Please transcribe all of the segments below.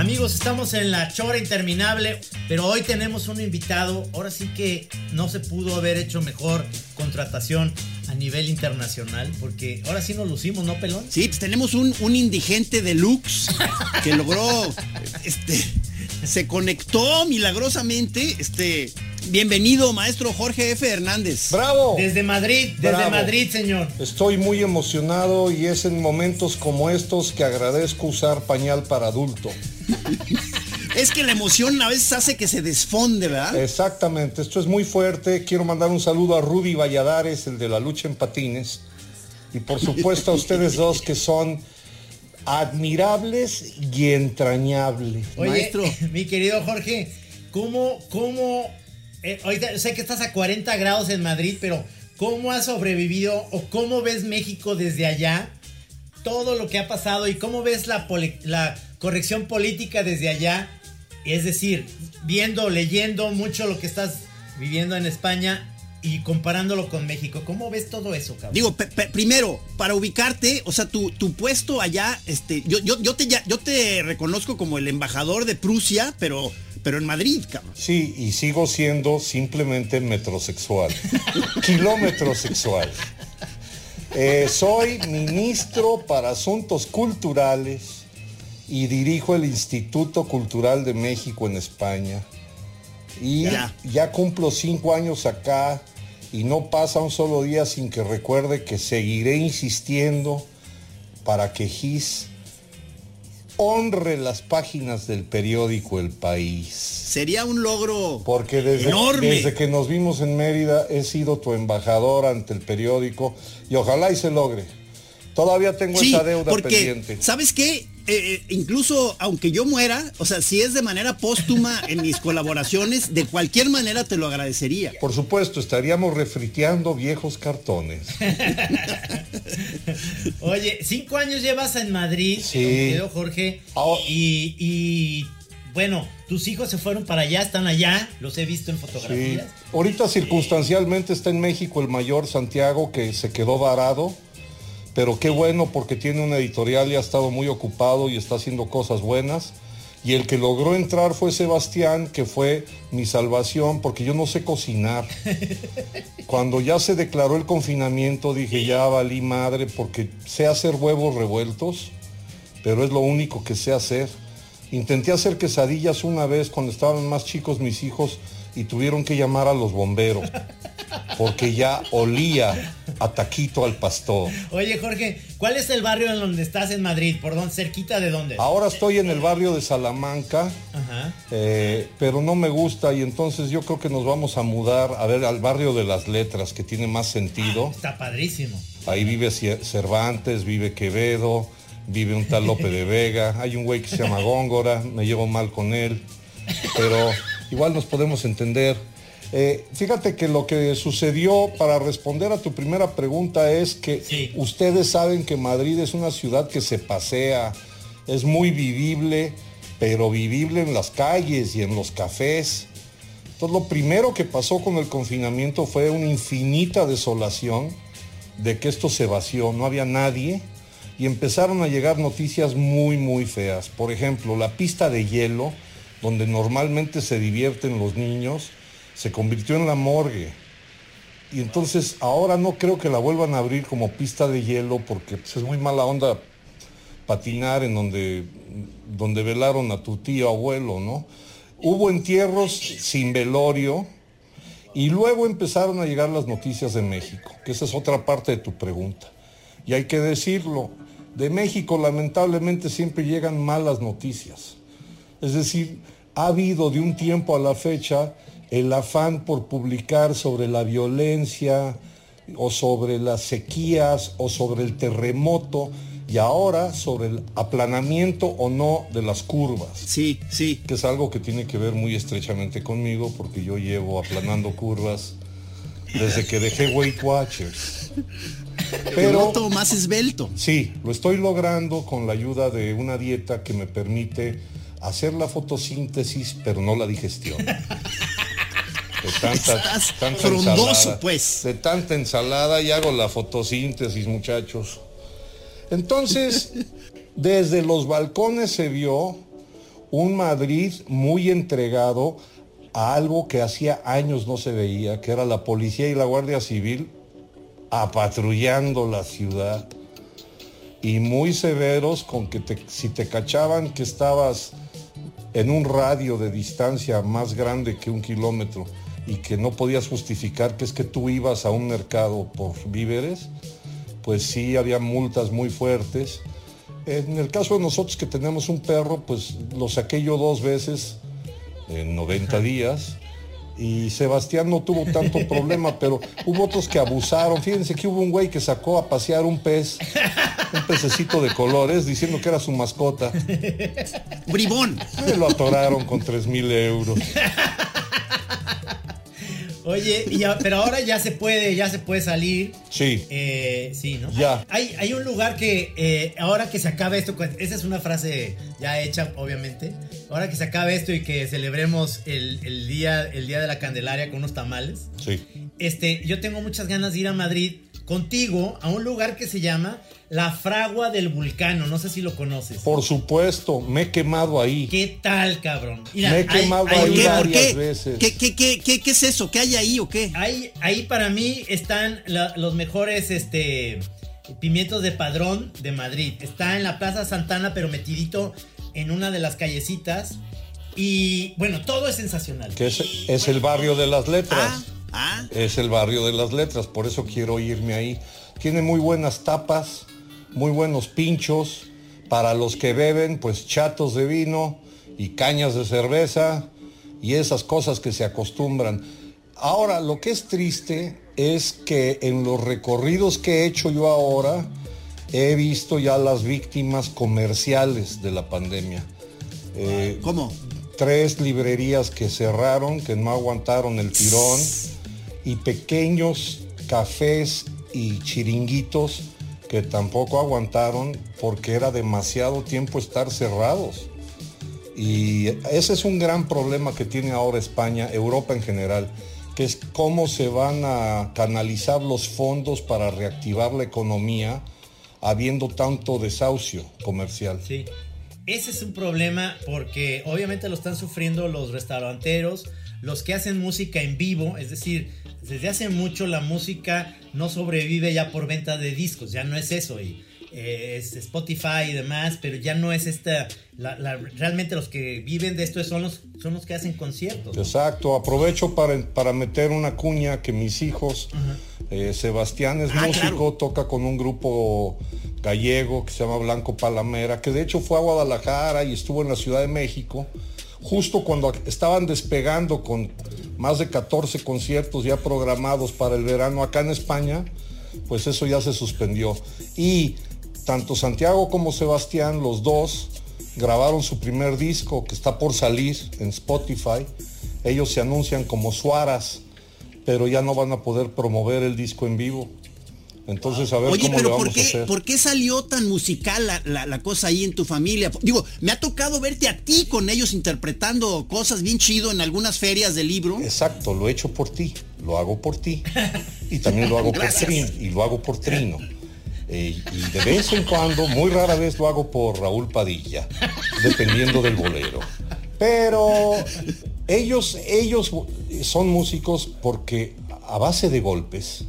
Amigos, estamos en la chora interminable, pero hoy tenemos un invitado. Ahora sí que no se pudo haber hecho mejor contratación a nivel internacional, porque ahora sí nos lucimos, ¿no, pelón? Sí, pues tenemos un, un indigente deluxe que logró, este, se conectó milagrosamente, este, bienvenido maestro Jorge F. Hernández. ¡Bravo! Desde Madrid, desde Bravo. Madrid, señor. Estoy muy emocionado y es en momentos como estos que agradezco usar pañal para adulto. Es que la emoción a veces hace que se desfonde, ¿verdad? Exactamente, esto es muy fuerte. Quiero mandar un saludo a Rudy Valladares, el de la lucha en patines. Y por supuesto a ustedes dos que son admirables y entrañables. Oye, Maestro. mi querido Jorge, ¿cómo, cómo, eh, ahorita sé que estás a 40 grados en Madrid, pero ¿cómo has sobrevivido o cómo ves México desde allá? Todo lo que ha pasado y cómo ves la, poli- la corrección política desde allá. Es decir, viendo, leyendo mucho lo que estás viviendo en España y comparándolo con México. ¿Cómo ves todo eso, cabrón? Digo, pe- pe- primero, para ubicarte, o sea, tu, tu puesto allá, este, yo, yo, yo, te, ya- yo te reconozco como el embajador de Prusia, pero, pero en Madrid, cabrón. Sí, y sigo siendo simplemente metrosexual. Kilómetro sexual. Eh, soy ministro para Asuntos Culturales y dirijo el Instituto Cultural de México en España. Y Ya. ya cumplo cinco años acá y no pasa un solo día sin que recuerde que seguiré insistiendo para que GIS honre las páginas del periódico El País. Sería un logro Porque desde, enorme. desde que nos vimos en Mérida he sido tu embajador ante el periódico y ojalá y se logre. Todavía tengo Sí, esa deuda porque, pendiente. ¿sabes qué? Eh, eh, incluso aunque yo muera, o sea, si es de manera póstuma en mis colaboraciones, de cualquier manera te lo agradecería. Por supuesto, estaríamos refriteando viejos cartones. Oye, cinco años llevas en Madrid, Sí. querido Jorge, y, y, bueno, tus hijos se fueron para allá, están allá, los he visto en Sí. fotografías. Ahorita circunstancialmente está en México el mayor Santiago que se quedó varado, pero qué bueno porque tiene una editorial y ha estado muy ocupado y está haciendo cosas buenas. Y el que logró entrar fue Sebastián, que fue mi salvación, porque yo no sé cocinar. Cuando ya se declaró el confinamiento dije, ya valí madre, porque sé hacer huevos revueltos, pero es lo único que sé hacer. Intenté hacer quesadillas una vez cuando estaban más chicos mis hijos y tuvieron que llamar a los bomberos, porque ya olía a taquito al pastor. Oye, Jorge, ¿cuál es el barrio en donde estás en Madrid? ¿Por dónde? ¿Cerquita de dónde? Ahora estoy en el barrio de Salamanca, Ajá. eh, pero no me gusta y entonces yo creo que nos vamos a mudar a ver al barrio de las letras, que tiene más sentido. Está padrísimo. Ahí vive Cervantes, vive Quevedo, vive un tal Lope de Vega, hay un güey que se llama Góngora, me llevo mal con él, pero igual nos podemos entender. Eh, fíjate que lo que sucedió para responder a tu primera pregunta es que Sí. ustedes saben que Madrid es una ciudad que se pasea, es muy vivible, pero vivible en las calles y en los cafés. Entonces lo primero que pasó con el confinamiento fue una infinita desolación de que esto se vació, no había nadie y empezaron a llegar noticias muy muy feas. Por ejemplo, la pista de hielo, donde normalmente se divierten los niños, se convirtió en la morgue. Y entonces ahora no creo que la vuelvan a abrir como pista de hielo porque pues, es muy mala onda patinar en donde, donde velaron a tu tío abuelo, ¿no? Hubo entierros sin velorio, Y luego empezaron a llegar las noticias de México, que esa es otra parte de tu pregunta. Y hay que decirlo, de México lamentablemente siempre llegan malas noticias. Es decir, ha habido de un tiempo a la fecha el afán por publicar sobre la violencia o sobre las sequías o sobre el terremoto y ahora sobre el aplanamiento o no de las curvas, Sí, sí. que es algo que tiene que ver muy estrechamente conmigo porque yo llevo aplanando curvas desde que dejé Weight Watchers. Pero más esbelto. Sí, lo estoy logrando con la ayuda de una dieta que me permite hacer la fotosíntesis, pero no la digestión. De tanta, Estás tanta frondoso, ensalada, pues. De tanta ensalada y hago la fotosíntesis, muchachos. Entonces, desde los balcones se vio un Madrid muy entregado a algo que hacía años no se veía, que era la policía y la Guardia Civil apatrullando la ciudad y muy severos con que te- si te cachaban que estabas en un radio de distancia más grande que un kilómetro y que no podías justificar que es que tú ibas a un mercado por víveres, pues sí había multas muy fuertes. En el caso de nosotros que tenemos un perro, pues lo saqué yo dos veces en 90 días y Sebastián no tuvo tanto problema, pero hubo otros que abusaron. Fíjense que hubo un güey que sacó a pasear un pez, un pececito de colores, diciendo que era su mascota. Bribón. Lo atoraron con 3 mil euros. Oye, y ya- pero ahora ya se puede, ya se puede salir. Sí. Eh, sí, ¿no? Ya. Hay, hay un lugar que eh, ahora que se acabe esto, esa es una frase ya hecha, obviamente. Ahora que se acabe esto y que celebremos el, el día, el día de la Candelaria con unos tamales. Sí. Este, yo tengo muchas ganas de ir a Madrid contigo a un lugar que se llama La Fragua del Vulcano. No sé si lo conoces. Por supuesto, me he quemado ahí. ¿Qué tal, cabrón? Me he quemado ¿Por ahí qué? ¿Por varias qué? veces. ¿Qué, qué, qué, qué, qué es eso? ¿Qué hay ahí o qué? Ahí, ahí para mí están la- los mejores este, pimientos de padrón de Madrid. Está en la Plaza Santana, pero metidito en una de las callecitas. Y bueno, todo es sensacional. Que es, es el barrio de las letras. Ah, ah. Es el barrio de las letras, por eso quiero irme ahí. Tiene muy buenas tapas, muy buenos pinchos. Para los que beben, pues chatos de vino y cañas de cerveza y esas cosas que se acostumbran. Ahora, lo que es triste es que en los recorridos que he hecho yo ahora, he visto ya las víctimas comerciales de la pandemia. Eh, ¿Cómo? tres librerías que cerraron, que no aguantaron el tirón, y pequeños cafés y chiringuitos que tampoco aguantaron porque era demasiado tiempo estar cerrados. Y ese es un gran problema que tiene ahora España, Europa en general, que es cómo se van a canalizar los fondos para reactivar la economía habiendo tanto desahucio comercial. Sí. Ese es un problema porque obviamente lo están sufriendo los restauranteros, los que hacen música en vivo, es decir, desde hace mucho la música no sobrevive ya por venta de discos, ya no es eso. Y, eh, es Spotify y demás, pero ya no es esta. la- la- realmente los que viven de esto son los, son los que hacen conciertos. ¿no? Exacto, aprovecho para, para meter una cuña que mis hijos, eh, Sebastián es Ah, músico, claro. toca con un grupo gallego que se llama Blanco Palamera, que de hecho fue a Guadalajara y estuvo en la Ciudad de México, justo cuando estaban despegando con más de 14 conciertos ya programados para el verano acá en España, pues eso ya se suspendió. Y tanto Santiago como Sebastián, los dos, grabaron su primer disco que está por salir en Spotify. Ellos se anuncian como Suaras, pero ya no van a poder promover el disco en vivo. Entonces, a ver Oye, cómo le pero vamos ¿por a qué, hacer. ¿por qué salió tan musical la, la- la cosa ahí en tu familia? Digo, me ha tocado verte a ti con ellos interpretando cosas bien chido en algunas ferias de libro. Exacto, lo he hecho por ti, lo hago por ti. Y también lo hago por. Trino, y lo hago por Trino. Eh, y de vez en cuando, muy rara vez lo hago por Raúl Padilla, dependiendo del bolero. Pero ellos, ellos son músicos porque a base de golpes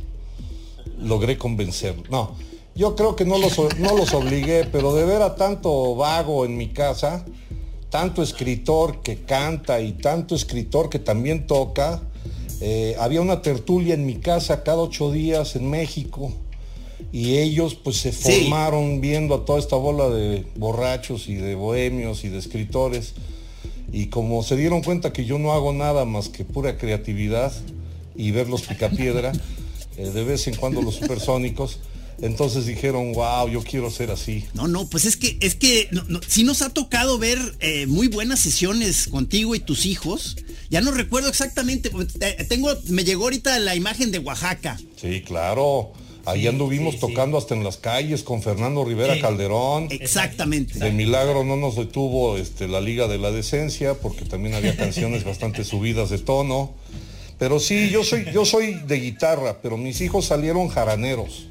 logré convencer. No, yo creo que no los, no los obligué, pero de ver a tanto vago en mi casa, tanto escritor que canta y tanto escritor que también toca, Eh, había una tertulia en mi casa cada ocho días en México y ellos pues se Sí. formaron viendo a toda esta bola de borrachos y de bohemios y de escritores y como se dieron cuenta que yo no hago nada más que pura creatividad y ver los picapiedra, eh, de vez en cuando los supersónicos, entonces dijeron, wow, yo quiero ser así. No, no, pues es que, es que no, no, sí nos ha tocado ver eh, muy buenas sesiones contigo y tus hijos. Ya no recuerdo exactamente, tengo, me llegó ahorita la imagen de Oaxaca. Sí, claro. Ahí anduvimos sí, sí. tocando hasta en las calles con Fernando Rivera Sí. Calderón. Exactamente. De milagro no nos detuvo este, la Liga de la Decencia, porque también había canciones bastante subidas de tono. Pero sí, yo soy, yo soy de guitarra, pero mis hijos salieron jaraneros.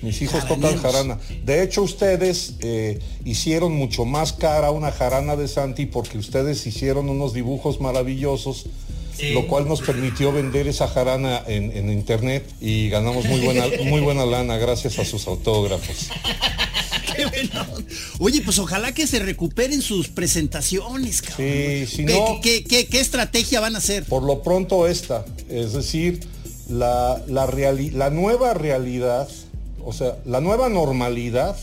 Mis hijos tocan jarana. De hecho, ustedes eh, hicieron mucho más cara una jarana de Santi porque ustedes hicieron unos dibujos maravillosos, lo cual nos permitió vender esa jarana en, en internet y ganamos muy buena, muy buena lana gracias a sus autógrafos. Bueno. Oye, pues ojalá que se recuperen sus presentaciones, cabrón. Sí, si ¿Qué, no- qué- qué- qué estrategia van a hacer? Por lo pronto esta, es decir, la, la, reali- la nueva realidad, o sea, la nueva normalidad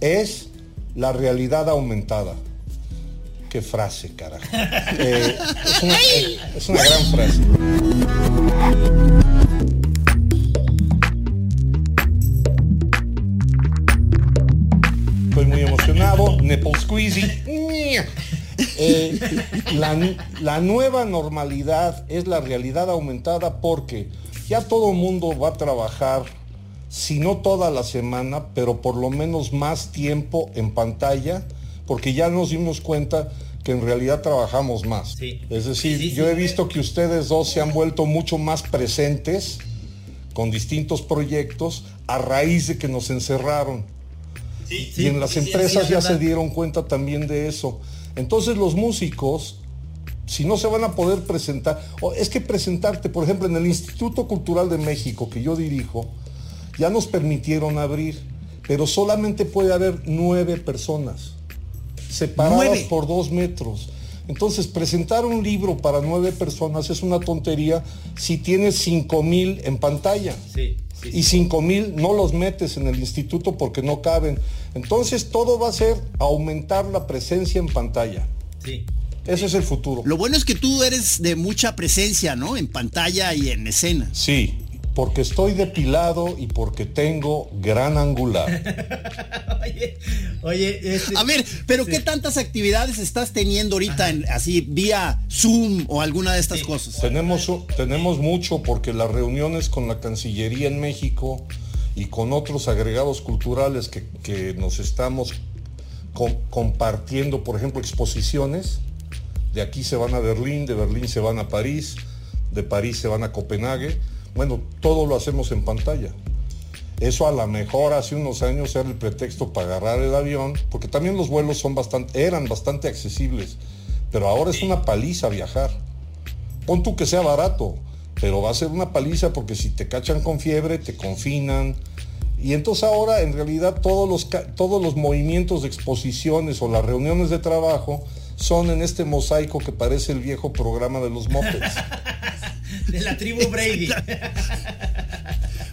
es la realidad aumentada. Qué frase, carajo. Eh, es, una, eh, es una gran frase. Nipple squeezy. Eh, la, la nueva normalidad es la realidad aumentada porque ya todo el mundo va a trabajar, si no toda la semana, pero por lo menos más tiempo en pantalla, porque ya nos dimos cuenta que en realidad trabajamos más. Sí. Es decir, Sí, sí, yo he visto que ustedes dos se han vuelto mucho más presentes con distintos proyectos a raíz de que nos encerraron y en las empresas es ya se dieron cuenta también de eso. Entonces los músicos, si no se van a poder presentar, o es que presentarte, por ejemplo, en el Instituto Cultural de México que yo dirijo, ya nos permitieron abrir, pero solamente puede haber nueve personas, separadas Nueve. por dos metros. Entonces, presentar un libro para nueve personas es una tontería si tienes cinco mil en pantalla. Sí, Y 5 mil no los metes en el instituto porque no caben. Entonces todo va a ser aumentar la presencia en pantalla. sí. Ese es el futuro. Lo bueno es que tú eres de mucha presencia, ¿no? En pantalla y en escena. Sí, porque estoy depilado y porque tengo gran angular. Oye, oye, este- A ver, pero Sí. ¿qué tantas actividades estás teniendo ahorita en- así vía Zoom o alguna de estas Sí. cosas? tenemos, tenemos mucho porque las reuniones con la Cancillería en México y con otros agregados culturales que, que nos estamos com- compartiendo, por ejemplo, exposiciones, de aquí se van a Berlín, de Berlín se van a París, de París se van a Copenhague. Bueno, todo lo hacemos en pantalla. Eso a lo mejor hace unos años era el pretexto para agarrar el avión, porque también los vuelos son bastante, eran bastante accesibles, pero ahora es una paliza viajar. Pon tú que sea barato, pero va a ser una paliza porque si te cachan con fiebre, te confinan. Y entonces ahora en realidad todos los, ca- todos los movimientos de exposiciones o las reuniones de trabajo son en este mosaico que parece el viejo programa de los mopeds. De la tribu Brady.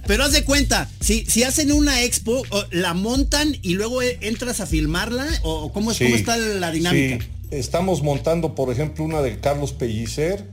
Pero haz de cuenta, si, si hacen una expo, la montan y luego e- entras a filmarla, o cómo, es, Sí, cómo está la dinámica. sí. Estamos montando, por ejemplo, una de Carlos Pellicer,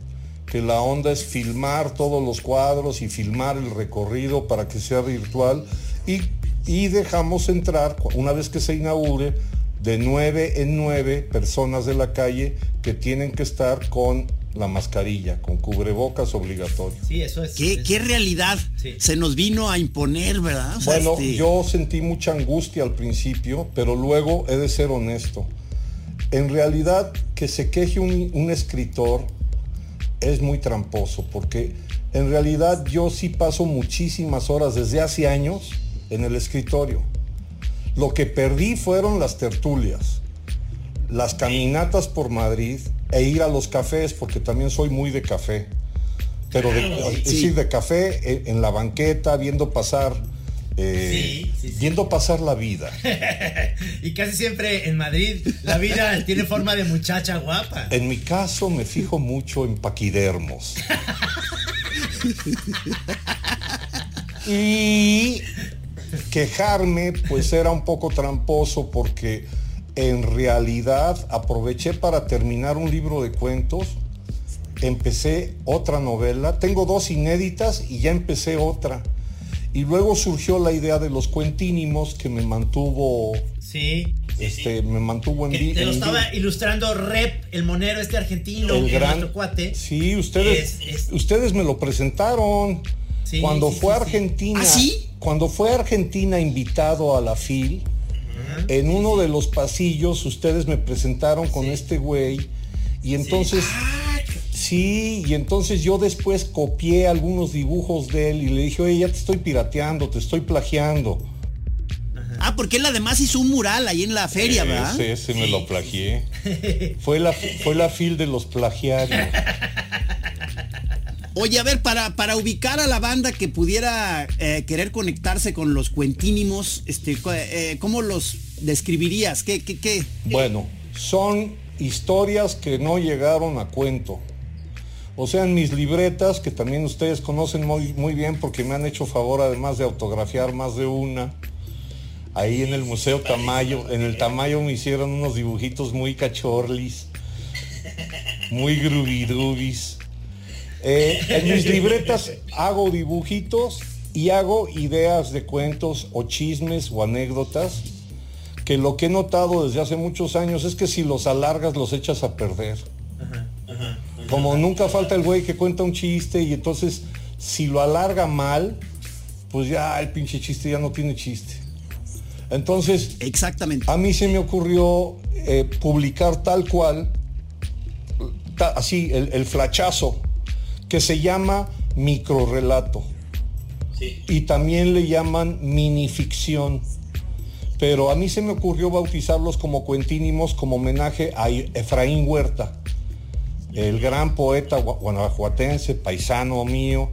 que la onda es filmar todos los cuadros y filmar el recorrido para que sea virtual. Y, y dejamos entrar, una vez que se inaugure, de nueve en nueve personas de la calle que tienen que estar con la mascarilla, con cubrebocas obligatorio. Sí, eso es. ¿Qué, es- qué realidad Sí. se nos vino a imponer, verdad? O sea, Bueno, este, yo sentí mucha angustia al principio, pero luego he de ser honesto. En realidad, que se queje un, un escritor es muy tramposo, porque en realidad yo sí paso muchísimas horas desde hace años en el escritorio. Lo que perdí fueron las tertulias, las caminatas por Madrid e ir a los cafés, porque también soy muy de café. Pero de, sí. decir, de café en, en la banqueta, viendo pasar eh, sí, sí. viendo pasar la vida. Y casi siempre en Madrid la vida tiene forma de muchacha guapa. En mi caso me fijo mucho en paquidermos. Y quejarme pues era un poco tramposo porque en realidad aproveché para terminar un libro de cuentos, empecé otra novela, tengo dos inéditas y ya empecé otra. Y luego surgió la idea de los cuentínimos que me mantuvo, Sí. este, me mantuvo en Que vi- te lo estaba ilustrando Rep, el monero este argentino, el gran cuate. sí ustedes Es- es- ustedes me lo presentaron Sí, cuando sí, fue a sí, sí. Argentina ¿Ah, sí? cuando fue a Argentina invitado a la FIL en uno de los pasillos ustedes me presentaron con este güey y entonces sí y entonces yo después copié algunos dibujos de él y le dije oye ya te estoy pirateando te estoy plagiando Ah, porque él además hizo un mural ahí en la feria, ¿verdad? ese, ese me lo plagié. fue la fue la FIL de los plagiarios Oye, a ver, para, para ubicar a la banda que pudiera eh, querer conectarse con los cuentínimos, este, eh, ¿cómo los describirías? ¿Qué, qué, qué? Bueno, son historias que no llegaron a cuento. O sea, en mis libretas, que también ustedes conocen muy, muy bien porque me han hecho favor además de autografiar más de una. Ahí en el Museo Tamayo, en el Tamayo me hicieron unos dibujitos muy cachorlis, muy grubidubis. Eh, en mis libretas hago dibujitos y hago ideas de cuentos o chismes o anécdotas que lo que he notado desde hace muchos años es que si los alargas los echas a perder. Como nunca falta el güey que cuenta un chiste y entonces si lo alarga mal, pues ya el pinche chiste ya no tiene chiste. Entonces, Exactamente. a mí se me ocurrió eh, publicar tal cual, ta- así, el, el flachazo, que se llama microrelato. Y también le llaman minificción. Pero a mí se me ocurrió bautizarlos como cuentínimos como homenaje a Efraín Huerta, el gran poeta gua- guanajuatense, paisano mío,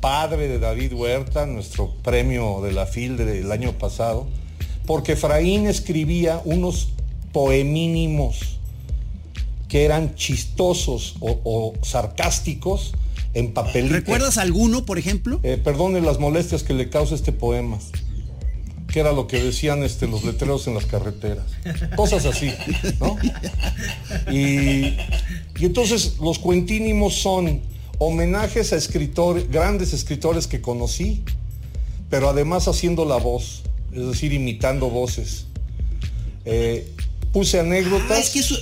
padre de David Huerta, nuestro premio de la FIL del año pasado, porque Efraín escribía unos poemínimos que eran chistosos o, o sarcásticos en papelito. ¿Recuerdas alguno, por ejemplo? Eh, perdone las molestias que le causa este poema. Que era lo que decían este, los letreros en las carreteras. Cosas así, ¿no? Y, y entonces los cuentínimos son homenajes a escritores, grandes escritores que conocí, pero además haciendo la voz, es decir, imitando voces. Eh, puse anécdotas. Ah, es que eso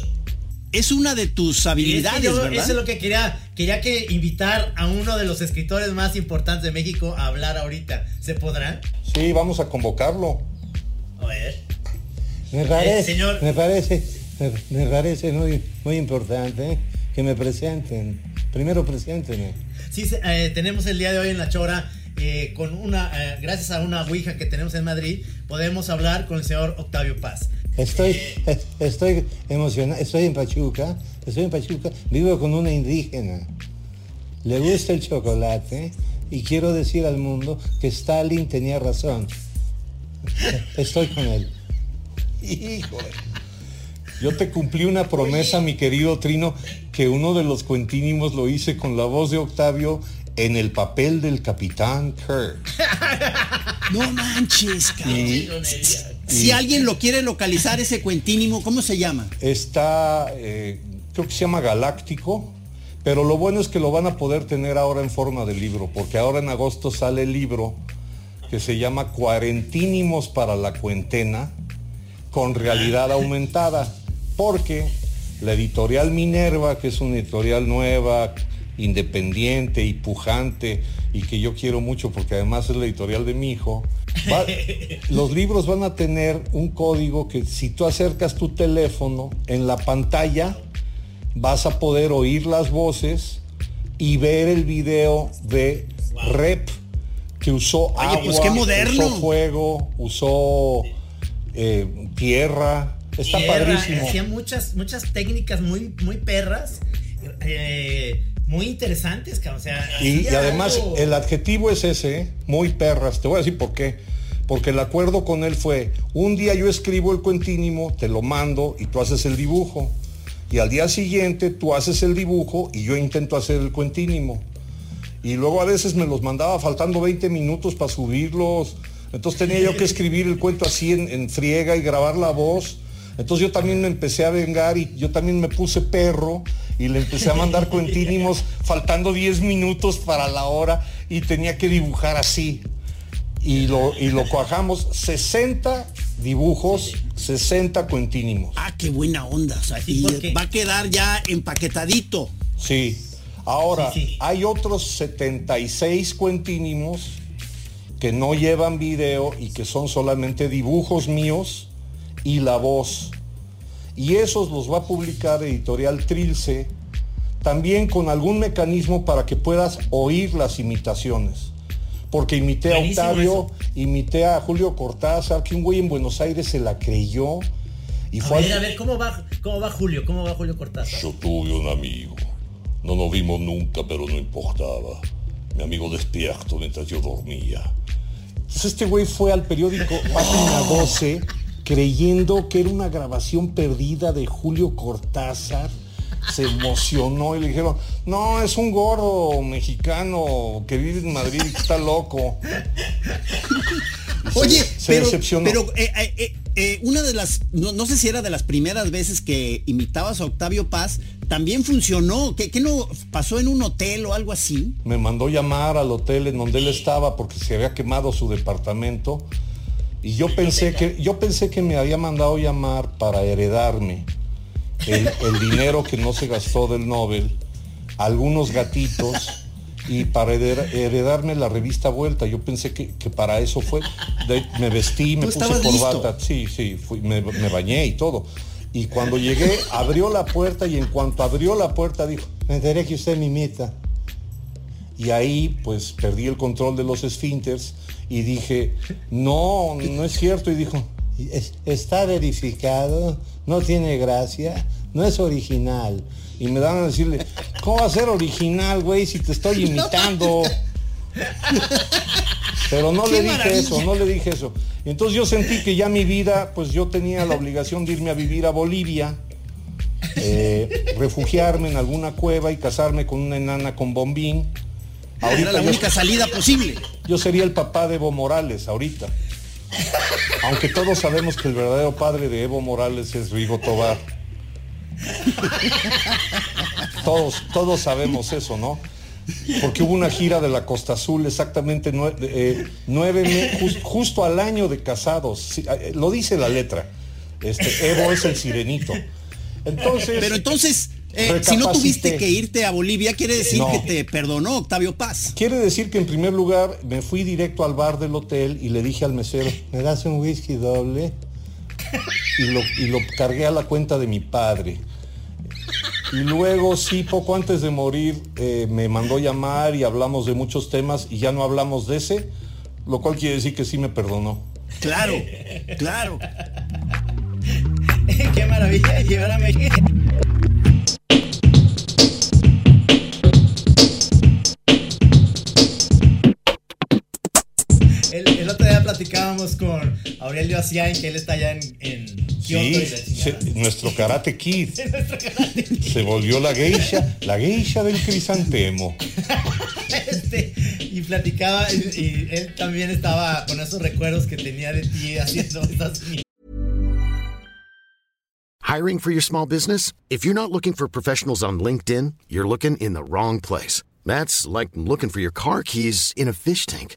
es una de tus es que habilidades, yo- ¿verdad? Eso es lo que quería. Quería que invitar a uno de los escritores más importantes de México a hablar ahorita. ¿Se podrá? Sí, vamos a convocarlo. A ver. Me parece, señor- me parece, me, me parece muy, muy importante que me presenten. Primero preséntenme. Sí, eh, tenemos el día de hoy en La Chora, eh, con una, eh, gracias a una ouija que tenemos en Madrid, podemos hablar con el señor Octavio Paz. Estoy, es- estoy emocionado, estoy en Pachuca, estoy en Pachuca, vivo con una indígena. Le gusta el chocolate y quiero decir al mundo que Stalin tenía razón. Estoy con él. Híjole. Yo te cumplí una promesa, mi querido Trino, que uno de los cuentínimos lo hice con la voz de Octavio en el papel del capitán Kirk. No manches, cabrón. Y Si alguien lo quiere localizar, ese cuentínimo, ¿cómo se llama? está, eh, creo que se llama Galáctico, pero lo bueno es que lo van a poder tener ahora en forma de libro, porque ahora en agosto sale el libro que se llama Cuarentínimos para la Cuentena con realidad aumentada, porque la editorial Minerva, que es una editorial nueva, independiente y pujante, y que yo quiero mucho porque además es la editorial de mi hijo, va- los libros van a tener un código que si tú acercas tu teléfono en la pantalla, vas a poder oír las voces y ver el video de Rep que usó Oye, agua, pues qué moderno. usó fuego, usó eh, tierra. Está Tierra, padrísimo. Hacía muchas, muchas técnicas muy, muy perras, eh, muy interesantes, cabrón. O sea, Y, además algo- el adjetivo es ese, ¿eh? muy perras. Te voy a decir por qué. Porque el acuerdo con él fue, un día yo escribo el cuentínimo, te lo mando y tú haces el dibujo. Y al día siguiente tú haces el dibujo y yo intento hacer el cuentínimo. Y luego a veces me los mandaba faltando 20 minutos para subirlos. Entonces tenía yo que escribir el cuento así en, en friega y grabar la voz. Entonces yo también me empecé a vengar y yo también me puse perro y le empecé a mandar cuentínimos faltando 10 minutos para la hora y tenía que dibujar así. Y lo, y lo cuajamos 60 dibujos, 60 cuentínimos. Ah, qué buena onda. O sea, ¿Y va a quedar ya empaquetadito. Sí. Ahora, Sí, sí. hay otros 76 cuentínimos que no llevan video y que son solamente dibujos míos y la voz. Y esos los va a publicar Editorial Trilce, también con algún mecanismo para que puedas oír las imitaciones. Porque imité a Octavio, imité a Julio Cortázar, que un güey en Buenos Aires se la creyó. Y A fue ver, al- a ver, ¿cómo va, cómo va Julio? ¿Cómo va Julio Cortázar? Yo tuve un amigo. No nos vimos nunca, pero no importaba. Mi amigo despierto mientras yo dormía. Entonces este güey fue al periódico Página 12 creyendo que era una grabación perdida de Julio Cortázar. Se emocionó y le dijeron, no, es un gordo mexicano que vive en Madrid y que está loco. Se- Oye, se pero, decepcionó. pero eh, eh, eh, una de las, no, no sé si era de las primeras veces que imitabas a Octavio Paz, también funcionó. ¿Qué, qué no pasó en un hotel o algo así? me mandó llamar al hotel en donde él estaba porque se había quemado su departamento y yo pensé que yo pensé que me había mandado llamar para heredarme el, el dinero que no se gastó del Nobel, algunos gatitos y para heredar- heredarme la revista Vuelta. Yo pensé que, que para eso fue. De- me vestí, me puse corbata. listo. Sí, sí, fui- me, me bañé y todo. Y cuando llegué, abrió la puerta y en cuanto abrió la puerta dijo, Me enteré que usted me imita. y ahí pues perdí el control de los esfínteres y dije, no, no es cierto. Y dijo, está verificado, no tiene gracia, no es original. y me daban a decirle, ¿cómo va a ser original, güey, si te estoy imitando? Pero no ¡Qué le dije maravilla! eso, no le dije eso. Entonces yo sentí que ya mi vida, pues yo tenía la obligación de irme a vivir a Bolivia, eh, refugiarme en alguna cueva y casarme con una enana con bombín. Era la yo- única salida posible. Yo sería el papá de Evo Morales ahorita. Aunque todos sabemos que el verdadero padre de Evo Morales es Rigo Tobar. Todos, todos sabemos eso, ¿no? Porque hubo una gira de la Costa Azul exactamente eh, nueve jus- justo al año de casados. Sí, eh, lo dice la letra. Este, Evo es el sirenito. Entonces. Pero entonces, eh, si no tuviste que irte a Bolivia, quiere decir No. que te perdonó Octavio Paz. Quiere decir que en primer lugar me fui directo al bar del hotel y le dije al mesero, ¿Me das un whisky doble? y lo, y lo cargué a la cuenta de mi padre. Y luego, sí, poco antes de morir, eh, me mandó llamar y hablamos de muchos temas y ya no hablamos de ese, lo cual quiere decir que sí me perdonó. Claro, claro. Qué maravilla llevar a México. Platicábamos con Aurelio Asiain, que él está allá en, en Kioto. y Sí, la chingada. se- nuestro karate kid se volvió la geisha, la geisha del crisantemo. Este, y platicaba, y, y él también estaba con esos recuerdos que tenía de ti haciendo esas Hiring for your small business? If you're not looking for professionals on LinkedIn, you're looking in the wrong place. That's like looking for your car keys in a fish tank.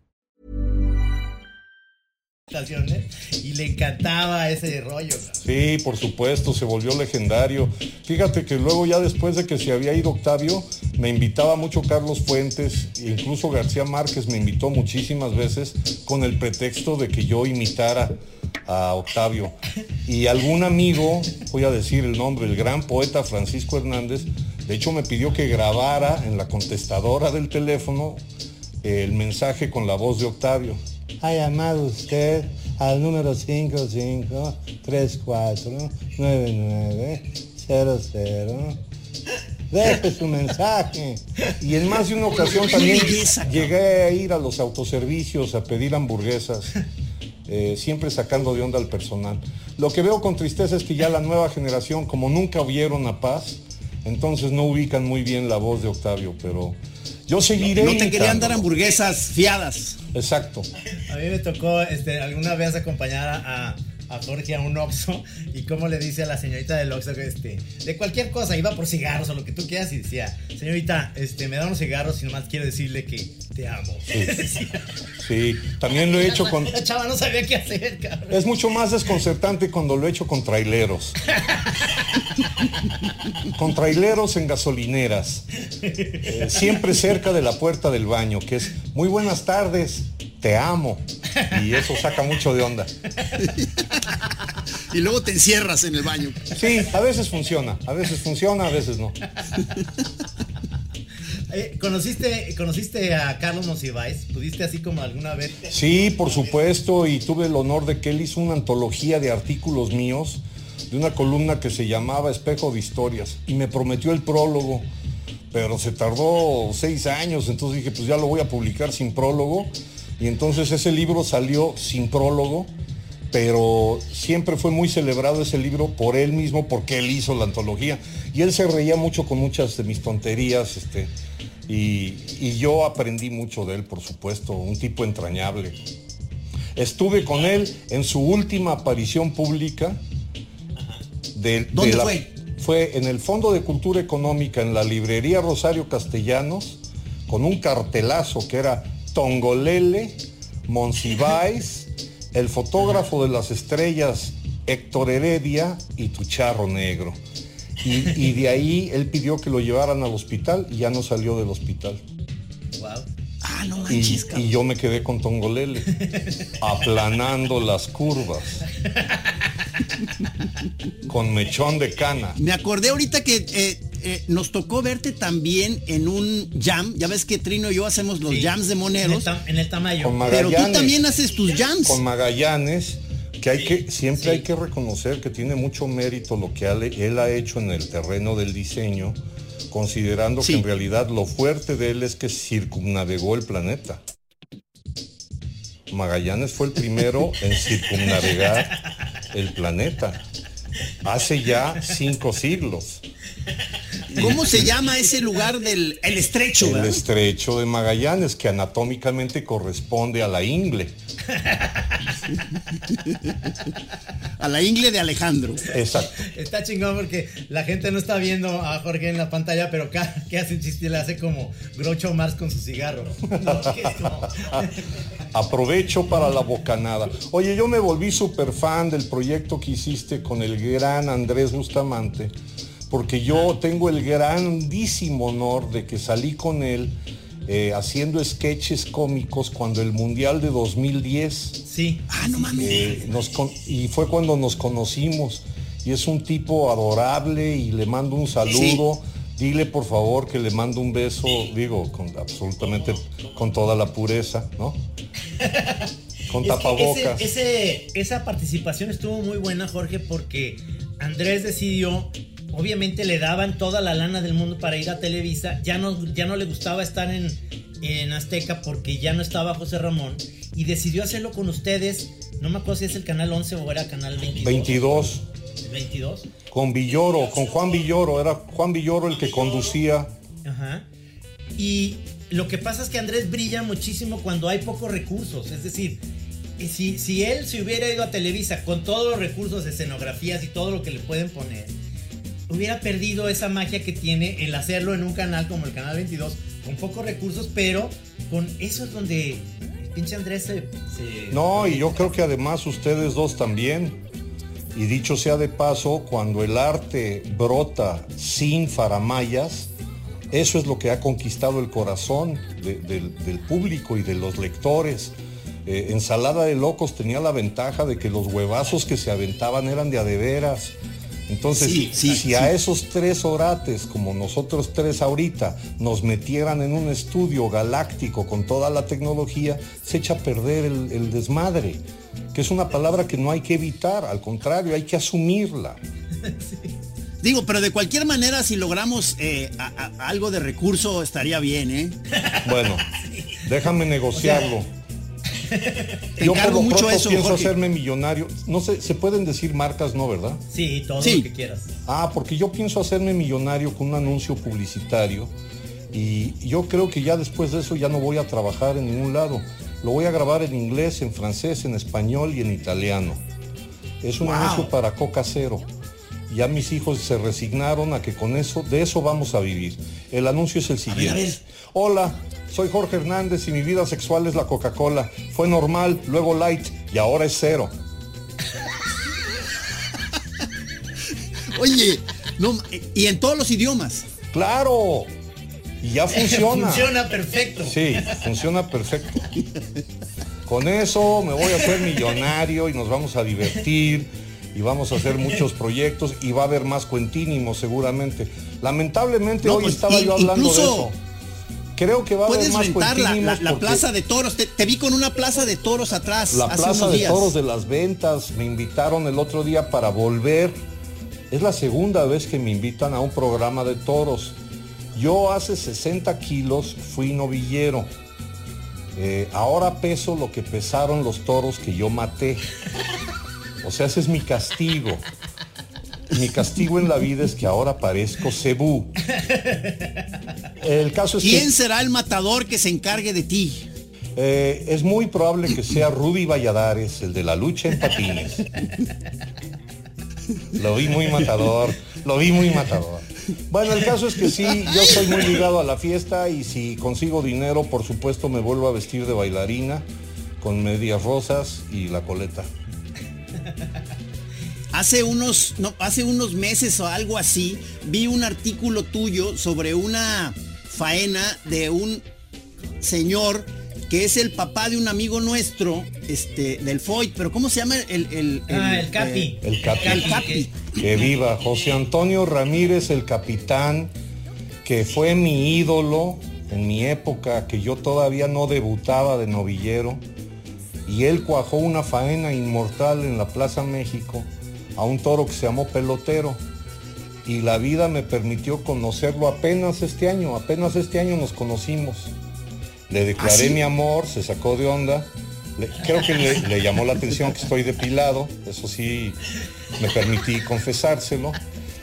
Y le encantaba ese rollo. Sí, por supuesto, se volvió legendario. Fíjate que luego ya después de que se había ido Octavio, me invitaba mucho Carlos Fuentes, e incluso García Márquez me invitó muchísimas veces con el pretexto de que yo imitara a Octavio. Y algún amigo, voy a decir el nombre, el gran poeta Francisco Hernández, De hecho, me pidió que grabara en la contestadora del teléfono el mensaje con la voz de Octavio. Ha llamado usted al número 55349900. Deje su mensaje. Y en más de una ocasión también llegué a ir a los autoservicios a pedir hamburguesas, eh, siempre sacando de onda al personal. Lo que veo con tristeza es que ya la nueva generación, como nunca vieron a Paz, entonces no ubican muy bien la voz de Octavio, pero yo seguiré. No te querían dar hamburguesas fiadas. Exacto. A mí me tocó este, alguna vez acompañar a, a Jorge a un Oxxo y como le dice a la señorita del Oxxo que este, de cualquier cosa, iba por cigarros o lo que tú quieras y decía, señorita, este, me da unos cigarros y nomás quiero decirle que te amo. Sí, también lo he hecho con... La chava no sabía qué hacer, cabrón. Es mucho más desconcertante cuando lo he hecho con traileros. con traileros en gasolineras. Eh, siempre cerca de la puerta del baño, que es muy buenas tardes, te amo. Y eso saca mucho de onda. Y luego te encierras en el baño. Sí, a veces funciona, a veces funciona, a veces no. Eh, ¿conociste, ¿Conociste a Carlos Monsiváis? ¿Pudiste así como alguna vez? Sí, por supuesto, y tuve el honor de que él hizo una antología de artículos míos, de una columna que se llamaba Espejo de Historias, y me prometió el prólogo, pero se tardó seis años, entonces dije, pues ya lo voy a publicar sin prólogo, y entonces ese libro salió sin prólogo, pero siempre fue muy celebrado ese libro por él mismo, porque él hizo la antología, y él se reía mucho con muchas de mis tonterías, este, y, y yo aprendí mucho de él, por supuesto, un tipo entrañable. Estuve con él en su última aparición pública. De, de ¿Dónde la- fue? Fue en el Fondo de Cultura Económica, en la librería Rosario Castellanos, con un cartelazo que era Tongolele, Monsiváis, el fotógrafo de las estrellas Héctor Heredia y tu charro negro. Y, y de ahí él pidió que lo llevaran al hospital y ya no salió del hospital. Wow. Ah, no Y, manches, cabrón. y yo me quedé con Tongolele, aplanando las curvas, con mechón de cana. Me acordé ahorita que eh, eh, nos tocó verte también en un jam. Ya ves que Trino y yo hacemos los Sí. jams de En el, moneros. tam- en el Tamayo. Con Pero tú también haces tus jams. Con Magallanes, que hay que, siempre hay que reconocer que tiene mucho mérito lo que él ha hecho en el terreno del diseño, considerando Sí. que en realidad lo fuerte de él es que circunnavegó el planeta. Magallanes fue el primero en circunnavegar el planeta. Hace ya cinco siglos. ¿Cómo se llama ese lugar del el estrecho? El verdad? estrecho de Magallanes, que anatómicamente corresponde a la ingle. A la ingle de Alejandro. Exacto. Está chingón porque la gente no está viendo a Jorge en la pantalla, pero cada que hace un chiste le hace como Groucho Marx con su cigarro. No, Aprovecho para la bocanada. Oye, yo me volví súper fan del proyecto que hiciste con el gran Andrés Bustamante, porque yo tengo el grandísimo honor de que salí con él eh, haciendo sketches cómicos cuando el Mundial de 2010 Sí. Ah, no mames. eh, nos con- y fue cuando nos conocimos. Y es un tipo adorable y le mando un saludo. Dile por favor que le mando un beso, digo, con absolutamente con toda la pureza, ¿no? Con Es tapabocas. ese- ese- esa participación estuvo muy buena, Jorge, porque Andrés decidió, obviamente le daban toda la lana del mundo para ir a Televisa, ya no, ya no le gustaba estar en, en Azteca porque ya no estaba José Ramón, y decidió hacerlo con ustedes, no me acuerdo si es el canal 11 o era canal 22. 22. 22. Con Villoro, con Juan Villoro, era Juan Villoro el que conducía. Ajá. Y lo que pasa es que Andrés brilla muchísimo cuando hay pocos recursos. Es decir, eh, si, si él se hubiera ido a Televisa con todos los recursos, escenografías y todo lo que le pueden poner, hubiera perdido esa magia que tiene el hacerlo en un canal como el Canal 22, con pocos recursos, pero con eso es donde pinche Andrés se... No, y yo creo que además ustedes dos también. Y dicho sea de paso, cuando el arte brota sin faramayas, eso es lo que ha conquistado el corazón de- del, público y de los lectores. Eh, Ensalada de Locos tenía la ventaja de que los huevazos que se aventaban eran de a de veras. Entonces, Sí, sí, si sí. a esos tres orates, como nosotros tres ahorita, nos metieran en un estudio galáctico con toda la tecnología, se echa a perder el, el desmadre, que es una palabra que no hay que evitar, al contrario, hay que asumirla. Digo, pero de cualquier manera, si logramos eh, a- a- algo de recurso, estaría bien, ¿eh? Bueno, déjame negociarlo. Te Yo por encargo lo mucho pronto eso, pienso Jorge. hacerme millonario. No sé, se pueden decir marcas, ¿no, verdad? Sí, todo Sí. lo que quieras. Ah, porque yo pienso hacerme millonario con un anuncio publicitario y yo creo que ya después de eso ya no voy a trabajar en ningún lado. Lo voy a grabar en inglés, en francés, en español y en italiano. Es un Wow. anuncio para Coca Cero. Ya mis hijos se resignaron a que con eso, de eso vamos a vivir. El anuncio es el siguiente. a ver. Hola, soy Jorge Hernández y mi vida sexual es la Coca-Cola. Fue normal, luego light y ahora es cero. Oye, no, y en todos los idiomas. ¡Claro! Y ya funciona. Funciona perfecto. Sí, funciona perfecto. Con eso me voy a hacer millonario y nos vamos a divertir y vamos a hacer muchos proyectos y va a haber más cuentínimos seguramente. Lamentablemente No, hoy pues, estaba yo hablando de eso. Creo que va a haber más rentar la, plaza de toros. Te, te vi con una plaza de toros atrás. la hace plaza unos de días. toros de las ventas me invitaron el otro día para volver. Es la segunda vez que me invitan a un programa de toros. Yo hace 60 kilos fui novillero. Eh, ahora peso lo que pesaron los toros que yo maté. O sea, ese es mi castigo. Mi castigo en la vida es que ahora parezco cebú. El caso es que ¿Quién será el matador que se encargue de ti? eh, es muy probable que sea Rudy Valladares, el de la lucha en patines. Lo vi muy matador, lo vi muy matador. Bueno, el caso es que sí, yo soy muy ligado a la fiesta y si consigo dinero, por supuesto me vuelvo a vestir de bailarina con medias rosas y la coleta. Hace unos, no, hace unos meses o algo así, vi un artículo tuyo sobre una faena de un señor que es el papá de un amigo nuestro, este, del Foyt, pero ¿cómo se llama el, el, Ah, el Capi. El Capi. El Capi. Que viva José Antonio Ramírez, el capitán, que fue mi ídolo en mi época, que yo todavía no debutaba de novillero. Y él cuajó una faena inmortal en la Plaza México a un toro que se llamó Pelotero. Y la vida me permitió conocerlo apenas este año, apenas este año nos conocimos. Le declaré ¿Ah, sí? mi amor, se sacó de onda. Le- creo que le, le llamó la atención que estoy depilado, eso sí me permití confesárselo.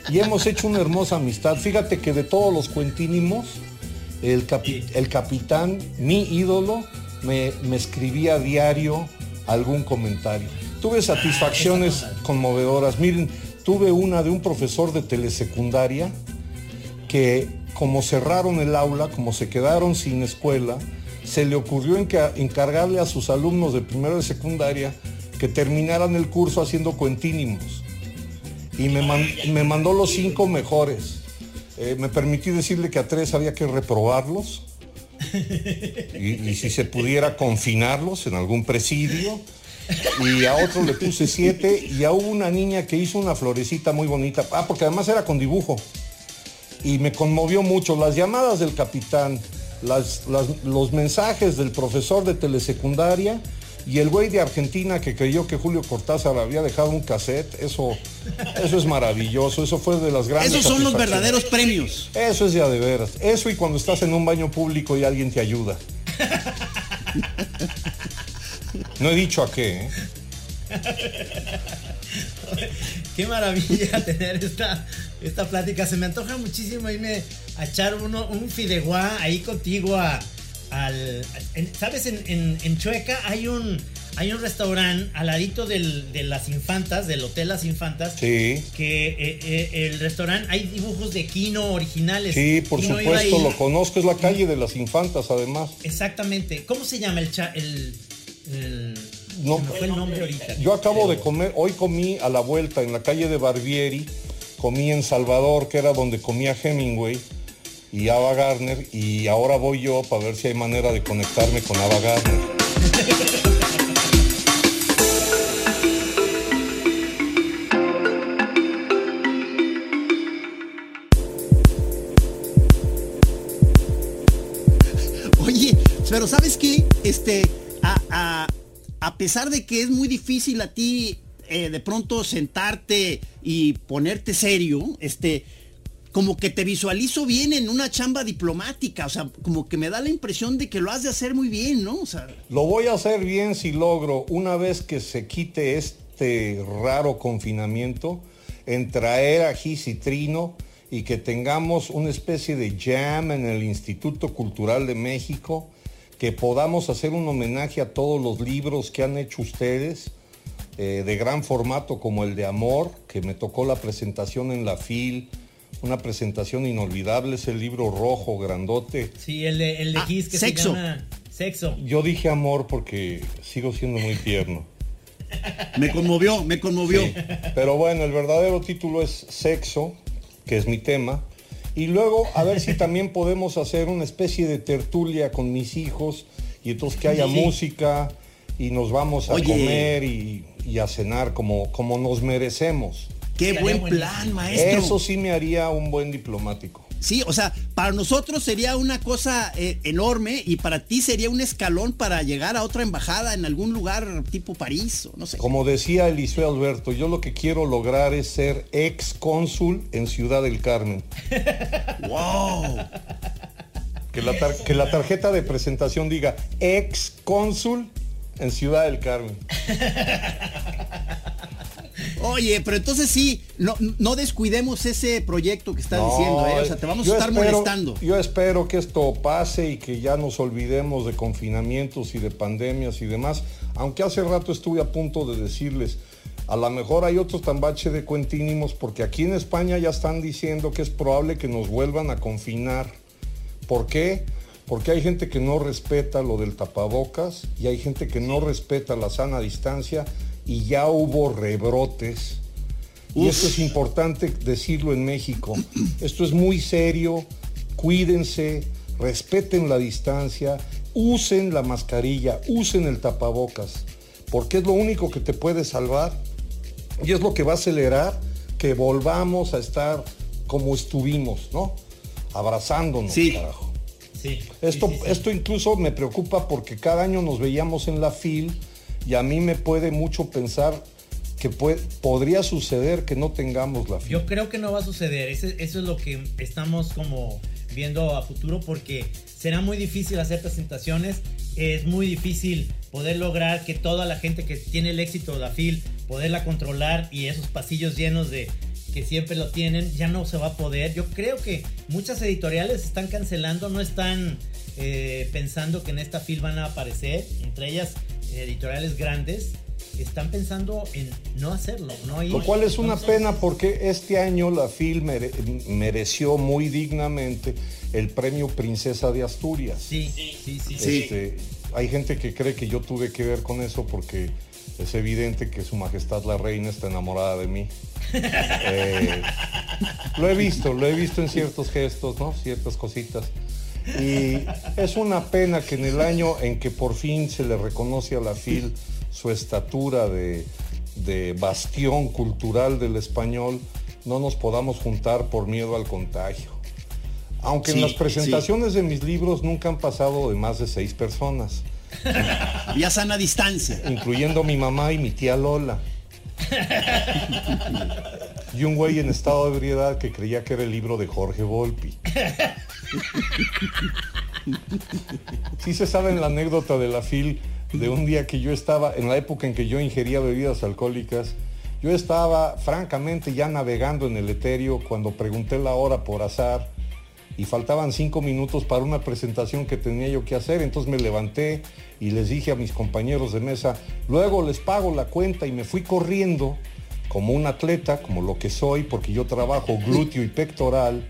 Y hemos hecho una hermosa amistad. Fíjate que de todos los cuentínimos, el, capi- el capitán, mi ídolo, me, me escribía a diario algún comentario. Tuve satisfacciones conmovedoras. Miren, tuve una de un profesor de telesecundaria que como cerraron el aula, como se quedaron sin escuela, se le ocurrió enca- encargarle a sus alumnos de primero de secundaria que terminaran el curso haciendo cuentínimos. Y me, me mandó los cinco mejores. Eh, me permití decirle que a tres había que reprobarlos. Y si se pudiera confinarlos en algún presidio. Y a otro le puse siete. Y a una niña que hizo una florecita muy bonita. Ah, porque además era con dibujo y me conmovió mucho las llamadas del capitán, las- las- los mensajes del profesor de telesecundaria y el güey de Argentina que creyó que Julio Cortázar había dejado un cassette. Eso, eso es maravilloso, eso fue de las grandes Esos son los verdaderos premios. Eso es ya de veras. Eso y cuando estás en un baño público y alguien te ayuda. No he dicho a qué, ¿eh? Qué maravilla tener esta, esta plática. Se me antoja muchísimo irme a echar uno, un fideuá ahí contigo a, al... en- ¿Sabes? En, en- en Chueca hay un, hay un restaurante al ladito del- de las infantas, del Hotel Las Infantas. Sí. Que eh, eh, el restaurante, hay dibujos de Kino originales. Sí, por Kino supuesto, lo conozco, es la calle de las infantas además. Exactamente. ¿Cómo se llama el... cha- el- no. Yo acabo de comer, hoy comí a la vuelta en la calle de Barbieri, comí en Salvador, que era donde comía Hemingway y Ava Gardner, y ahora voy yo para ver si hay manera de conectarme con Ava Gardner. Oye, pero ¿sabes qué? Este, a, a- pesar de que es muy difícil a ti eh, de pronto sentarte y ponerte serio, este, como que te visualizo bien en una chamba diplomática, o sea, como que me da la impresión de que lo has de hacer muy bien, ¿no? Lo voy a hacer bien si logro, una vez que se quite este raro confinamiento, en traer a Gis y Trino y que tengamos una especie de jam en el Instituto Cultural de México, que podamos hacer un homenaje a todos los libros que han hecho ustedes, eh, de gran formato como el de Amor, que me tocó la presentación en la FIL, una presentación inolvidable, es el libro rojo, grandote. Sí, el de, el de Ah, Kiss que sexo. se llama Sexo. Yo dije amor porque sigo siendo muy tierno. me conmovió, me conmovió. Sí. Pero bueno, el verdadero título es Sexo, que es mi tema. Y luego a ver si también podemos hacer una especie de tertulia con mis hijos y entonces que haya Sí. música y nos vamos a Oye. comer y, y a cenar como, como nos merecemos. Qué buen plan, maestro. Eso sí me haría un buen diplomático. Sí, o sea, para nosotros sería una cosa eh, enorme y para ti sería un escalón para llegar a otra embajada en algún lugar tipo París o no sé. Como decía Eliseo Alberto, yo lo que quiero lograr es ser ex cónsul en Ciudad del Carmen. ¡Wow! Que la, que la tarjeta de presentación diga ex cónsul en Ciudad del Carmen. Oye, pero entonces sí, no, no descuidemos ese proyecto que estás No, diciendo, ¿eh? O sea, te vamos a estar espero- molestando. Yo espero que esto pase y que ya nos olvidemos de confinamientos y de pandemias y demás. Aunque hace rato estuve a punto de decirles, a lo mejor hay otro tambache de cuentínimos porque aquí en España ya están diciendo que es probable que nos vuelvan a confinar. ¿Por qué? Porque hay gente que no respeta lo del tapabocas y hay gente que no respeta la sana distancia y ya hubo rebrotes. Y esto es importante decirlo en México. Esto es muy serio. Cuídense, respeten la distancia, usen la mascarilla, usen el tapabocas, porque es lo único que te puede salvar y es lo que va a acelerar que volvamos a estar como estuvimos, ¿no? Abrazándonos, Sí. carajo. Sí. Esto, sí, sí, sí. esto incluso me preocupa porque cada año nos veíamos en la FIL y a mí me puede mucho pensar que puede- podría suceder que no tengamos la FIL. Yo creo que no va a suceder. Ese- eso es lo que estamos como viendo a futuro porque será muy difícil hacer presentaciones. Es muy difícil poder lograr que toda la gente que tiene el éxito de la FIL, poderla controlar y esos pasillos llenos de que siempre lo tienen, ya no se va a poder. Yo creo que muchas editoriales están cancelando, no están eh, pensando que en esta FIL van a aparecer, entre ellas editoriales grandes, están pensando en no hacerlo, no ir. Lo cual es una Entonces, pena porque este año la FIL mere- mereció muy dignamente el premio Princesa de Asturias. Sí, sí, sí, sí. Este, hay gente que cree que yo tuve que ver con eso porque es evidente que su majestad la reina está enamorada de mí. Eh, lo he visto, lo he visto en ciertos gestos, ¿no? Ciertas cositas. Y es una pena que en el año en que por fin se le reconoce a la FIL su estatura de, de bastión cultural del español, no nos podamos juntar por miedo al contagio. Aunque en las presentaciones de mis libros nunca han pasado de más de seis personas, Ya sana distancia. incluyendo mi mamá y mi tía Lola. Y un güey en estado de ebriedad que creía que era el libro de Jorge Volpi. Sí se sabe en la anécdota de la FIL de un día que yo estaba, en la época en que yo ingería bebidas alcohólicas, yo estaba francamente ya navegando en el etéreo cuando pregunté la hora por azar y faltaban cinco minutos para una presentación que tenía yo que hacer. Entonces me levanté y les dije a mis compañeros de mesa, luego les pago la cuenta y me fui corriendo como un atleta, como lo que soy, porque yo trabajo glúteo y pectoral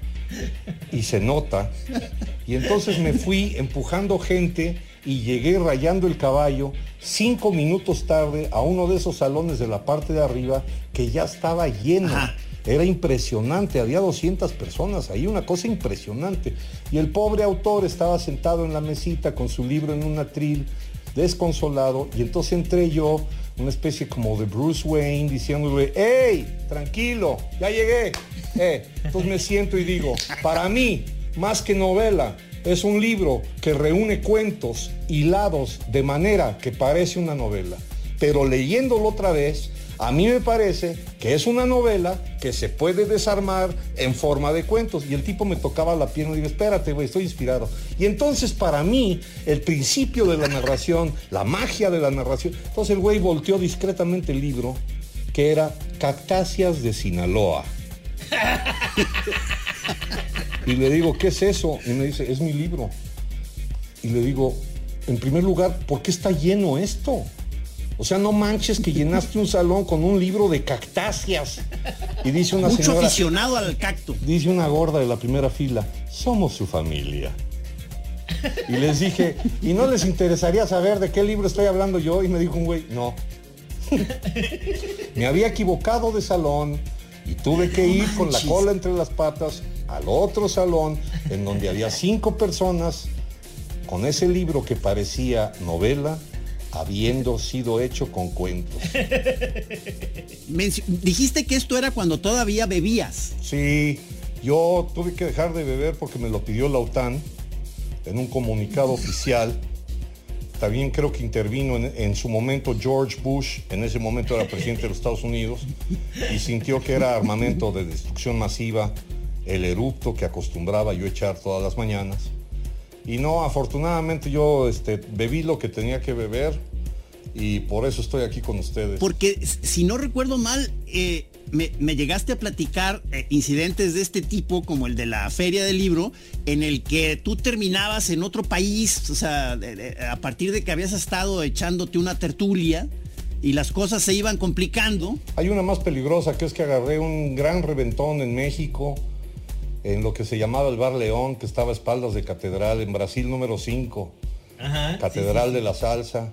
y se nota. Y entonces me fui empujando gente y llegué rayando el caballo cinco minutos tarde a uno de esos salones de la parte de arriba que ya estaba lleno. Ajá. Era impresionante, había 200 personas ahí, una cosa impresionante. Y el pobre autor estaba sentado en la mesita con su libro en un atril, desconsolado, y entonces entré yo, una especie como de Bruce Wayne, diciéndole, ¡Hey! Tranquilo, ya llegué. Eh, entonces me siento y digo, para mí, más que novela, es un libro que reúne cuentos hilados de manera que parece una novela. Pero leyéndolo otra vez, a mí me parece que es una novela que se puede desarmar en forma de cuentos. Y el tipo me tocaba la pierna y digo, espérate, güey, estoy inspirado. Y entonces para mí, el principio de la narración, la magia de la narración, entonces el güey volteó discretamente el libro, que era Cactáceas de Sinaloa. Y le digo, ¿qué es eso? Y me dice, es mi libro. Y le digo, en primer lugar, ¿por qué está lleno esto? O sea, no manches que llenaste un salón con un libro de cactáceas. Y dice una Mucho señora, aficionado al cacto. dice una gorda de la primera fila, somos su familia. Y les dije, ¿y no les interesaría saber de qué libro estoy hablando yo? Y me dijo un güey, no. Me había equivocado de salón y tuve que ir con la cola entre las patas al otro salón en donde había cinco personas con ese libro que parecía novela habiendo sido hecho con cuentos. Dijiste que esto era cuando todavía bebías. Sí, yo tuve que dejar de beber porque me lo pidió la OTAN en un comunicado oficial. También creo que intervino en, en su momento George Bush, en ese momento era presidente de los Estados Unidos, y sintió que era armamento de destrucción masiva el eructo que acostumbraba yo echar todas las mañanas. Y no, afortunadamente yo este, bebí lo que tenía que beber y por eso estoy aquí con ustedes. Porque si no recuerdo mal, eh, me, me llegaste a platicar eh, incidentes de este tipo, como el de la feria del libro, en el que tú terminabas en otro país, o sea, de- de- a partir de que habías estado echándote una tertulia y las cosas se iban complicando. Hay una más peligrosa que es que agarré un gran reventón en México, en lo que se llamaba el Bar León, que estaba a espaldas de Catedral, en Brasil número 5, Ajá. Catedral de la Salsa,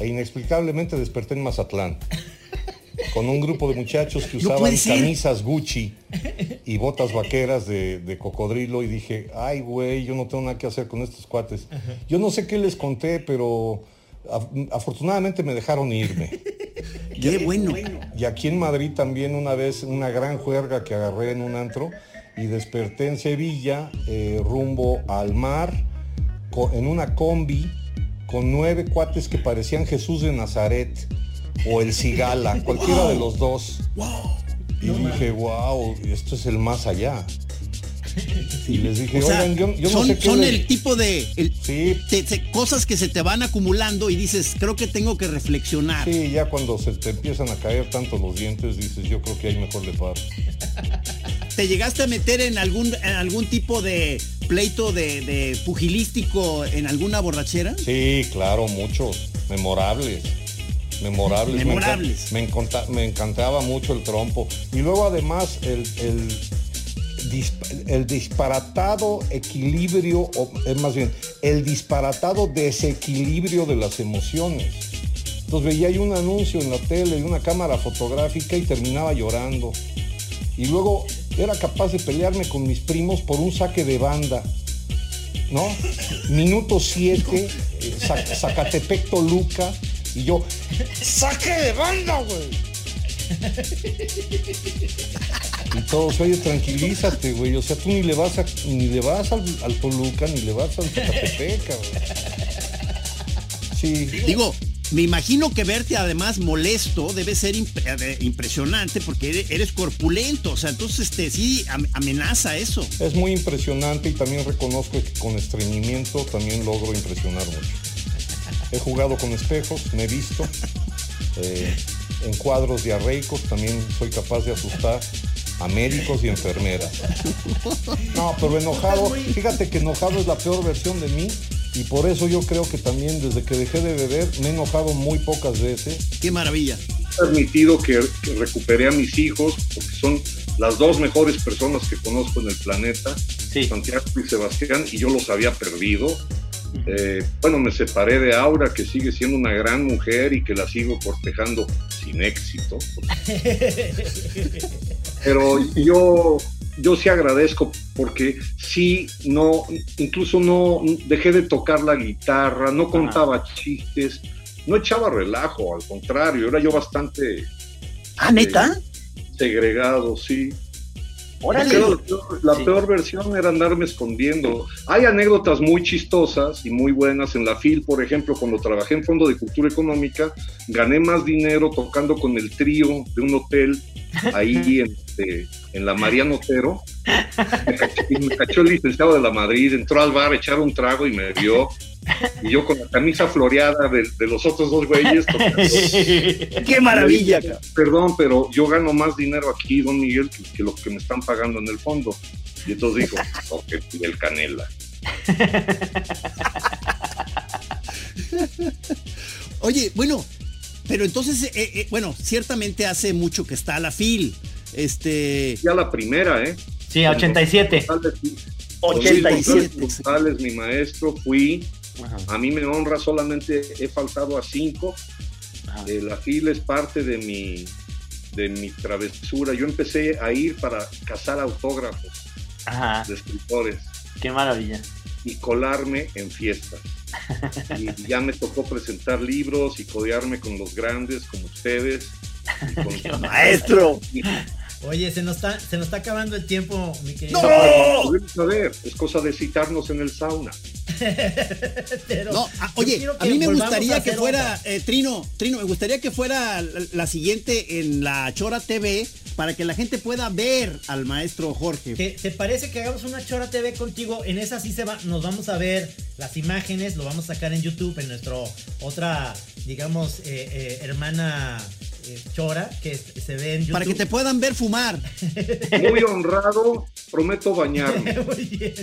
e inexplicablemente desperté en Mazatlán, con un grupo de muchachos que usaban camisas Gucci y botas vaqueras de, de cocodrilo y dije, ay güey, yo no tengo nada que hacer con estos cuates. Yo no sé qué les conté, pero af- afortunadamente me dejaron irme. Qué bueno. Y aquí en Madrid también una vez una gran juerga que agarré en un antro y desperté en Sevilla eh, rumbo al mar en una combi con nueve cuates que parecían Jesús de Nazaret o el Cigala, cualquiera de los dos. Y dije, wow, esto es el más allá. Y les dije, O sea, oigan, yo, yo no son, sé qué son les- el tipo de el- Sí, te- cosas que se te van acumulando y dices, creo que tengo que reflexionar. sí, ya cuando se te empiezan a caer tanto los dientes, dices, yo creo que ahí mejor le paro. ¿Te llegaste a meter en algún, en algún tipo de pleito de, de pugilístico en alguna borrachera? Sí, claro, muchos. Memorables. Memorables. Me Memorables. Me, enconta- me encantaba mucho el trompo. Y luego además el, el, el disparatado equilibrio, o más bien, el disparatado desequilibrio de las emociones. Entonces veía yo un anuncio en la tele de una cámara fotográfica y terminaba llorando. Y luego era capaz de pelearme con mis primos por un saque de banda. ¿no? Minuto 7, Zacatepec Toluca, y yo, ¡saque de banda, güey! Y todos, oye, tranquilízate, güey. O sea, tú ni le vas a, ni le vas al, al Toluca, ni le vas al Zacatepec, cabrón. Sí. Digo, me imagino que verte además molesto debe ser imp- eh, impresionante porque eres, corpulento, o sea, entonces este, sí am- amenaza eso. Es muy impresionante y también reconozco que con estreñimiento también logro impresionar mucho. He jugado con espejos, me he visto. eh, en cuadros diarreicos también soy capaz de asustar a médicos y enfermeras. No, pero enojado, fíjate que enojado es la peor versión de mí y por eso yo creo que también desde que dejé de beber me he enojado muy pocas veces. Qué maravilla. permitido que, que recuperé a mis hijos, porque son las dos mejores personas que conozco en el planeta, Santiago y Sebastián, y yo los había perdido. Eh, bueno, me separé de Aura, que sigue siendo una gran mujer y que la sigo cortejando sin éxito. Pero yo, yo sí agradezco porque sí, no, incluso no dejé de tocar la guitarra, no contaba chistes, no echaba relajo, al contrario, era yo bastante Ah, neta. segregado, sí. Órale. La, peor, la peor versión era andarme escondiendo. Hay anécdotas muy chistosas y muy buenas. En la FIL, por ejemplo, cuando trabajé en Fondo de Cultura Económica, gané más dinero tocando con el trío de un hotel ahí en, este, en la Mariano Otero. Me cachó, me cachó el licenciado de la Madrid, entró al bar a echar un trago y me vio. Y yo con la camisa floreada de, de los otros dos güeyes. ¡Qué maravilla! Perdón, pero yo gano más dinero aquí, don Miguel, que, que lo que me están pagando en el fondo. Y entonces dijo, ok, el canela. Oye, bueno, pero entonces, eh, eh, bueno, ciertamente hace mucho que está la FIL. Este. Ya la primera, ¿eh? Sí, 87. 87. González, mi maestro, fui. A mí me honra, solamente he faltado a cinco. Eh, la FIL es parte de mi, de mi travesura. Yo empecé a ir para cazar autógrafos Ajá. de escritores Qué maravilla. y colarme en fiestas. Y ya me tocó presentar libros y codearme con los grandes como ustedes. y con- Maestro. Oye, se nos está, se nos está acabando el tiempo, mi querido. Podemos saber, es cosa de citarnos en el sauna. Pero No, ah, oye, a mí me gustaría a que fuera, eh, Trino, Trino, me gustaría que fuera la, la siguiente en la Chora TV para que la gente pueda ver al maestro Jorge. ¿Te, te parece que hagamos una Chora TV contigo? En esa sí se va, nos vamos a ver las imágenes, lo vamos a sacar en YouTube, en nuestro otra, digamos, eh, eh, hermana eh, Chora, que se ve en YouTube. Para que te puedan ver fumar. Muy honrado, prometo bañarme. Muy bien.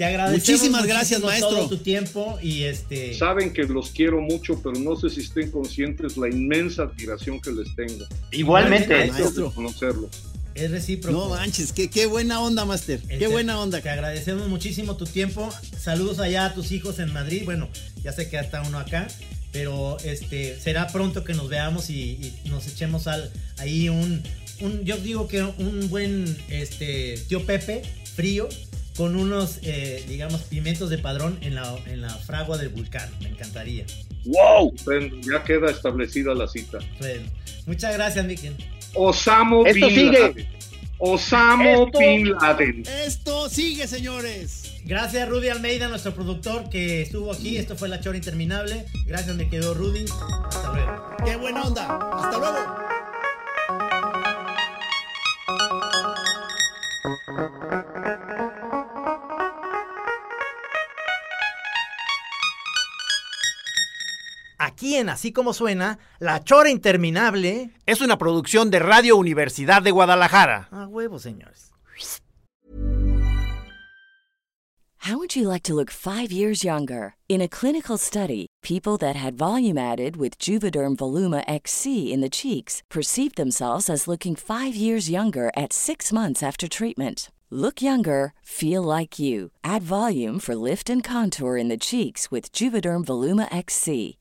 Te agradecemos. Muchísimas gracias, maestro. Todo tu tiempo y este. Saben que los quiero mucho, pero no sé si estén conscientes la inmensa admiración que les tengo. Igualmente. Maestro. Conocerlos. Es recíproco. No manches, qué, qué buena onda, Master. Qué Este, buena onda. Te agradecemos muchísimo tu tiempo. Saludos allá a tus hijos en Madrid. Bueno, ya sé que ya está uno acá. Pero este será pronto que nos veamos y, y nos echemos al, ahí un, un. Yo digo que un buen este tío Pepe, frío, con unos, eh, digamos, pimientos de padrón en la, en la fragua del vulcán. Me encantaría. ¡Wow! Ya queda establecida la cita. Bueno, muchas gracias, Miquel. Osamo Esto Bin sigue. Laden. Osamo Esto- Bin Laden. Esto sigue, señores. Gracias Rudy Almeida, nuestro productor que estuvo aquí. Esto fue La Chora Interminable. Gracias, me quedó Rudy. Hasta luego. Qué buena onda. Hasta luego. Así como suena, La Chora Interminable. Es una producción de Radio Universidad de Guadalajara. A huevo, señores. How would you like to look five years younger? In a clinical study, people that had volume added with Juvederm Voluma XC in the cheeks perceived themselves as looking five years younger at six months after treatment. Look younger, feel like you. Add volume for lift and contour in the cheeks with Juvederm Voluma XC.